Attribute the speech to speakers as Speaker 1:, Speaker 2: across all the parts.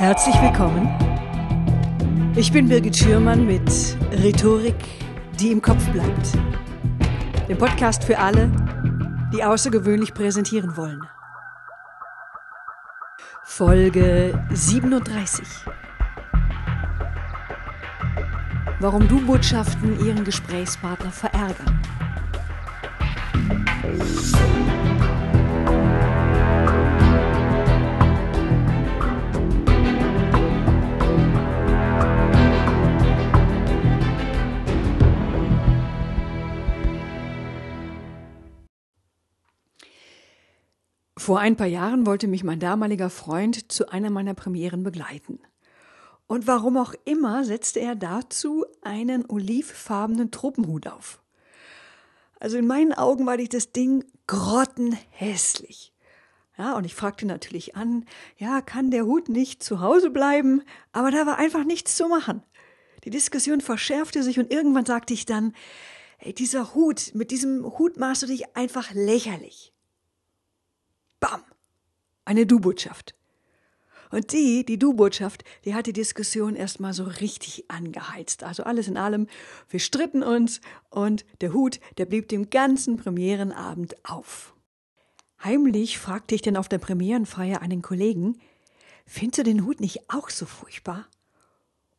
Speaker 1: Herzlich willkommen. Ich bin Birgit Schürmann mit Rhetorik, die im Kopf bleibt. Dem Podcast für alle, die außergewöhnlich präsentieren wollen. Folge 37. Warum Du-Botschaften ihren Gesprächspartner verärgern. Vor ein paar Jahren wollte mich mein damaliger Freund zu einer meiner Premieren begleiten. Und warum auch immer setzte er dazu einen olivfarbenen Truppenhut auf. Also in meinen Augen war das Ding grottenhässlich. Ja, und ich fragte natürlich an, ja, kann der Hut nicht zu Hause bleiben? Aber da war einfach nichts zu machen. Die Diskussion verschärfte sich und irgendwann sagte ich dann, ey, dieser Hut, mit diesem Hut machst du dich einfach lächerlich. Bam! Eine Du-Botschaft. Und die, die Du-Botschaft, die hat die Diskussion erstmal so richtig angeheizt. Also alles in allem, wir stritten uns und der Hut, der blieb dem ganzen Premierenabend auf. Heimlich fragte ich dann auf der Premierenfeier einen Kollegen, findest du den Hut nicht auch so furchtbar?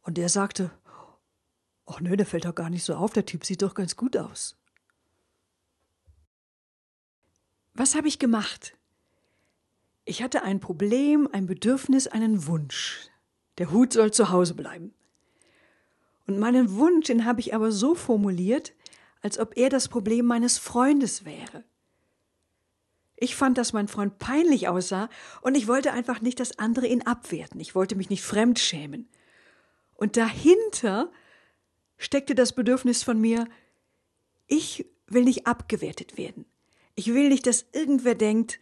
Speaker 1: Und der sagte, ach nö, der fällt doch gar nicht so auf, der Typ sieht doch ganz gut aus. Was habe ich gemacht? Ich hatte ein Problem, ein Bedürfnis, einen Wunsch. Der Hut soll zu Hause bleiben. Und meinen Wunsch, den habe ich aber so formuliert, als ob er das Problem meines Freundes wäre. Ich fand, dass mein Freund peinlich aussah und ich wollte einfach nicht, dass andere ihn abwerten. Ich wollte mich nicht fremdschämen. Und dahinter steckte das Bedürfnis von mir, ich will nicht abgewertet werden. Ich will nicht, dass irgendwer denkt,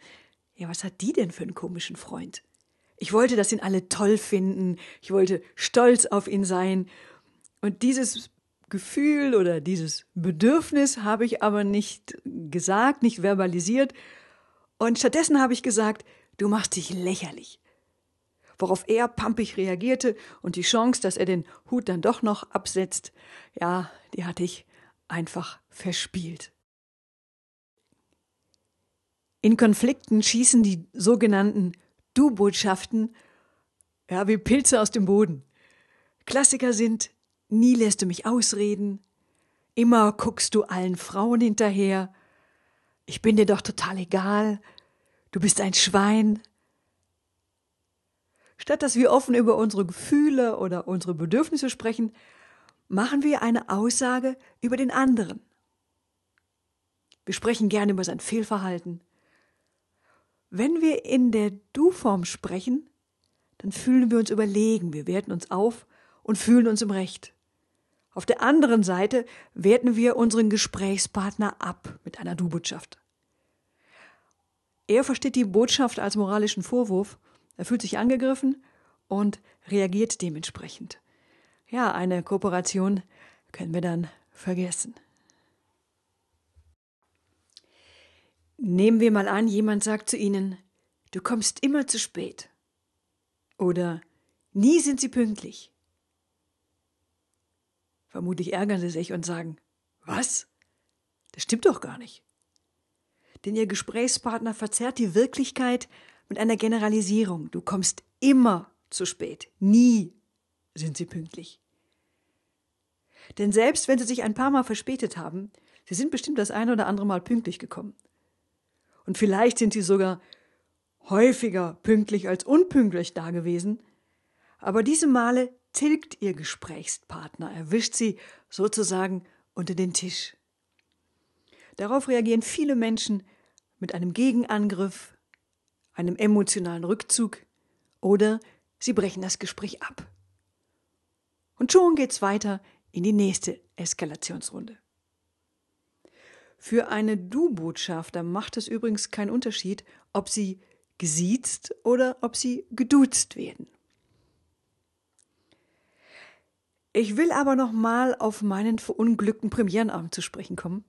Speaker 1: ja, was hat die denn für einen komischen Freund? Ich wollte, dass ihn alle toll finden. Ich wollte stolz auf ihn sein. Und dieses Gefühl oder dieses Bedürfnis habe ich aber nicht gesagt, nicht verbalisiert. Und stattdessen habe ich gesagt, du machst dich lächerlich. Worauf er pampig reagierte und die Chance, dass er den Hut dann doch noch absetzt, ja, die hatte ich einfach verspielt. In Konflikten schießen die sogenannten Du-Botschaften ja, wie Pilze aus dem Boden. Klassiker sind Nie lässt du mich ausreden, immer guckst du allen Frauen hinterher, ich bin dir doch total egal, du bist ein Schwein. Statt dass wir offen über unsere Gefühle oder unsere Bedürfnisse sprechen, machen wir eine Aussage über den anderen. Wir sprechen gerne über sein Fehlverhalten, wenn wir in der Du-Form sprechen, dann fühlen wir uns überlegen, wir werten uns auf und fühlen uns im Recht. Auf der anderen Seite werten wir unseren Gesprächspartner ab mit einer Du-Botschaft. Er versteht die Botschaft als moralischen Vorwurf, er fühlt sich angegriffen und reagiert dementsprechend. Ja, eine Kooperation können wir dann vergessen. Nehmen wir mal an, jemand sagt zu Ihnen, du kommst immer zu spät. Oder nie sind Sie pünktlich. Vermutlich ärgern Sie sich und sagen, was? Das stimmt doch gar nicht. Denn Ihr Gesprächspartner verzerrt die Wirklichkeit mit einer Generalisierung. Du kommst immer zu spät. Nie sind Sie pünktlich. Denn selbst wenn Sie sich ein paar Mal verspätet haben, Sie sind bestimmt das eine oder andere Mal pünktlich gekommen. Und vielleicht sind sie sogar häufiger pünktlich als unpünktlich da gewesen. Aber diese Male tilgt ihr Gesprächspartner, erwischt sie sozusagen unter den Tisch. Darauf reagieren viele Menschen mit einem Gegenangriff, einem emotionalen Rückzug oder sie brechen das Gespräch ab. Und schon geht's weiter in die nächste Eskalationsrunde. Für eine Du-Botschafter macht es übrigens keinen Unterschied, ob sie gesiezt oder ob sie geduzt werden. Ich will aber noch mal auf meinen verunglückten Premierenabend zu sprechen kommen.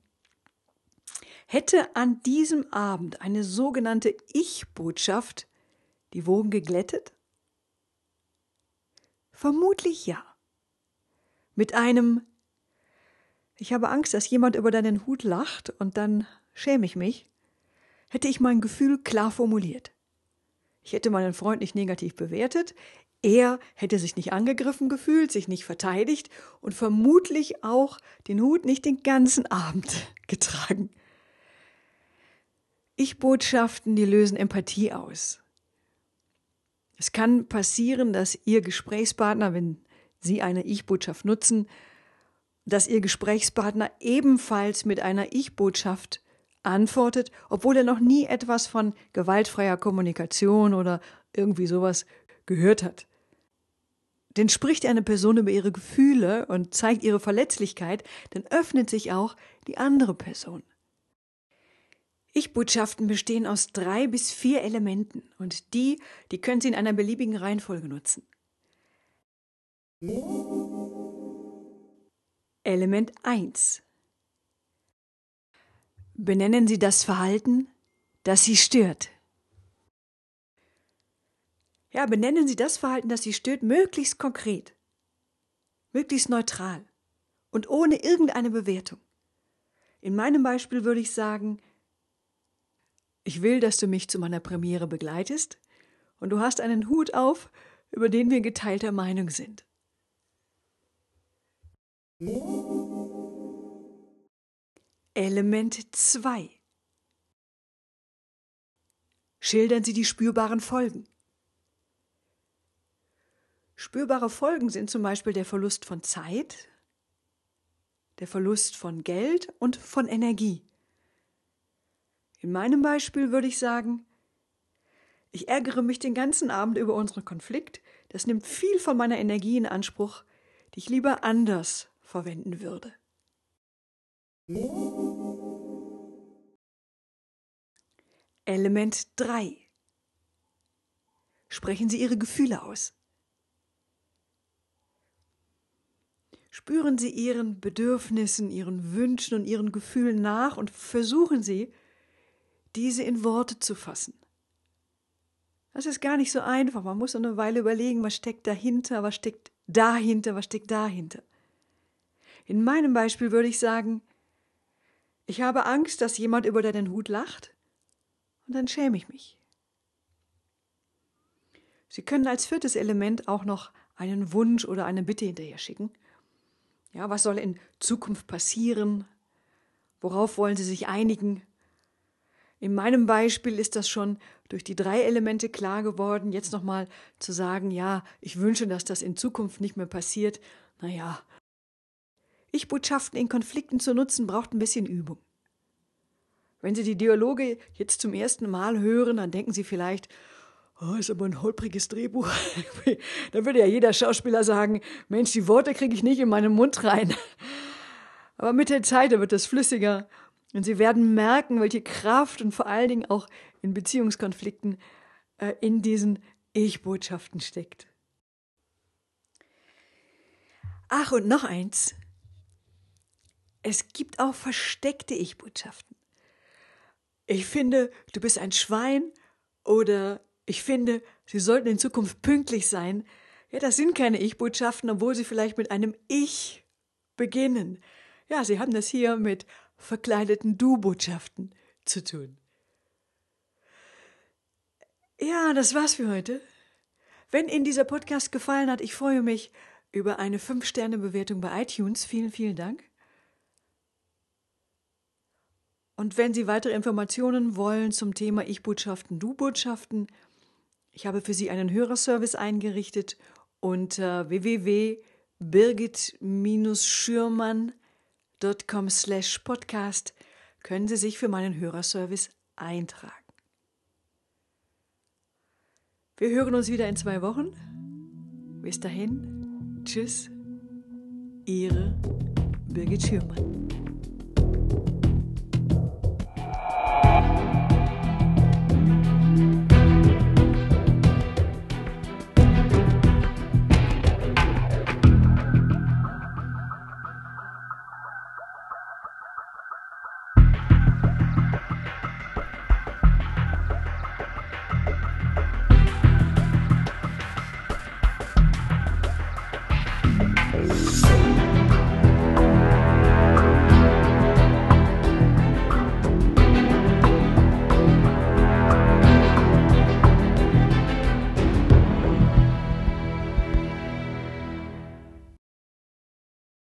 Speaker 1: Hätte an diesem Abend eine sogenannte Ich-Botschaft die Wogen geglättet? Vermutlich ja. Mit einem Ich habe Angst, dass jemand über deinen Hut lacht und dann schäme ich mich, hätte ich mein Gefühl klar formuliert. Ich hätte meinen Freund nicht negativ bewertet, er hätte sich nicht angegriffen gefühlt, sich nicht verteidigt und vermutlich auch den Hut nicht den ganzen Abend getragen. Ich-Botschaften, die lösen Empathie aus. Es kann passieren, dass Ihr Gesprächspartner, wenn Sie eine Ich-Botschaft nutzen, dass Ihr Gesprächspartner ebenfalls mit einer Ich-Botschaft antwortet, obwohl er noch nie etwas von gewaltfreier Kommunikation oder irgendwie sowas gehört hat. Denn spricht eine Person über ihre Gefühle und zeigt ihre Verletzlichkeit, dann öffnet sich auch die andere Person. Ich-Botschaften bestehen aus drei bis vier Elementen und die, die können Sie in einer beliebigen Reihenfolge nutzen. Element 1 Benennen Sie das Verhalten, das Sie stört. Ja, benennen Sie das Verhalten, das Sie stört, möglichst konkret, möglichst neutral und ohne irgendeine Bewertung. In meinem Beispiel würde ich sagen, ich will, dass du mich zu meiner Premiere begleitest und du hast einen Hut auf, über den wir geteilter Meinung sind. Element 2 Schildern Sie die spürbaren Folgen. Spürbare Folgen sind zum Beispiel der Verlust von Zeit, der Verlust von Geld und von Energie. In meinem Beispiel würde ich sagen, ich ärgere mich den ganzen Abend über unseren Konflikt, das nimmt viel von meiner Energie in Anspruch, die ich lieber anders verwenden würde. Element 3. Sprechen Sie Ihre Gefühle aus. Spüren Sie Ihren Bedürfnissen, Ihren Wünschen und Ihren Gefühlen nach und versuchen Sie, diese in Worte zu fassen. Das ist gar nicht so einfach. Man muss eine Weile überlegen, was steckt dahinter, was steckt dahinter, was steckt dahinter. In meinem Beispiel würde ich sagen, ich habe Angst, dass jemand über deinen Hut lacht und dann schäme ich mich. Sie können als viertes Element auch noch einen Wunsch oder eine Bitte hinterher schicken. Ja, was soll in Zukunft passieren? Worauf wollen Sie sich einigen? In meinem Beispiel ist das schon durch die drei Elemente klar geworden. Jetzt nochmal zu sagen, ja, ich wünsche, dass das in Zukunft nicht mehr passiert. Naja, Ich-Botschaften in Konflikten zu nutzen, braucht ein bisschen Übung. Wenn Sie die Dialoge jetzt zum ersten Mal hören, dann denken Sie vielleicht, oh, ist aber ein holpriges Drehbuch. da würde ja jeder Schauspieler sagen, Mensch, die Worte kriege ich nicht in meinen Mund rein. Aber mit der Zeit wird das flüssiger und Sie werden merken, welche Kraft und vor allen Dingen auch in Beziehungskonflikten äh, in diesen Ich-Botschaften steckt. Ach, und noch eins. Es gibt auch versteckte Ich-Botschaften. Ich finde, du bist ein Schwein oder ich finde, Sie sollten in Zukunft pünktlich sein. Ja, das sind keine Ich-Botschaften, obwohl sie vielleicht mit einem Ich beginnen. Ja, Sie haben das hier mit verkleideten Du-Botschaften zu tun. Ja, das war's für heute. Wenn Ihnen dieser Podcast gefallen hat, ich freue mich über eine 5-Sterne-Bewertung bei iTunes. Vielen, vielen Dank. Und wenn Sie weitere Informationen wollen zum Thema Ich-Botschaften, Du-Botschaften, ich habe für Sie einen Hörerservice eingerichtet unter www.birgit-schürmann.com slash podcast können Sie sich für meinen Hörerservice eintragen. Wir hören uns wieder in zwei Wochen. Bis dahin, tschüss, Ihre Birgit Schürmann.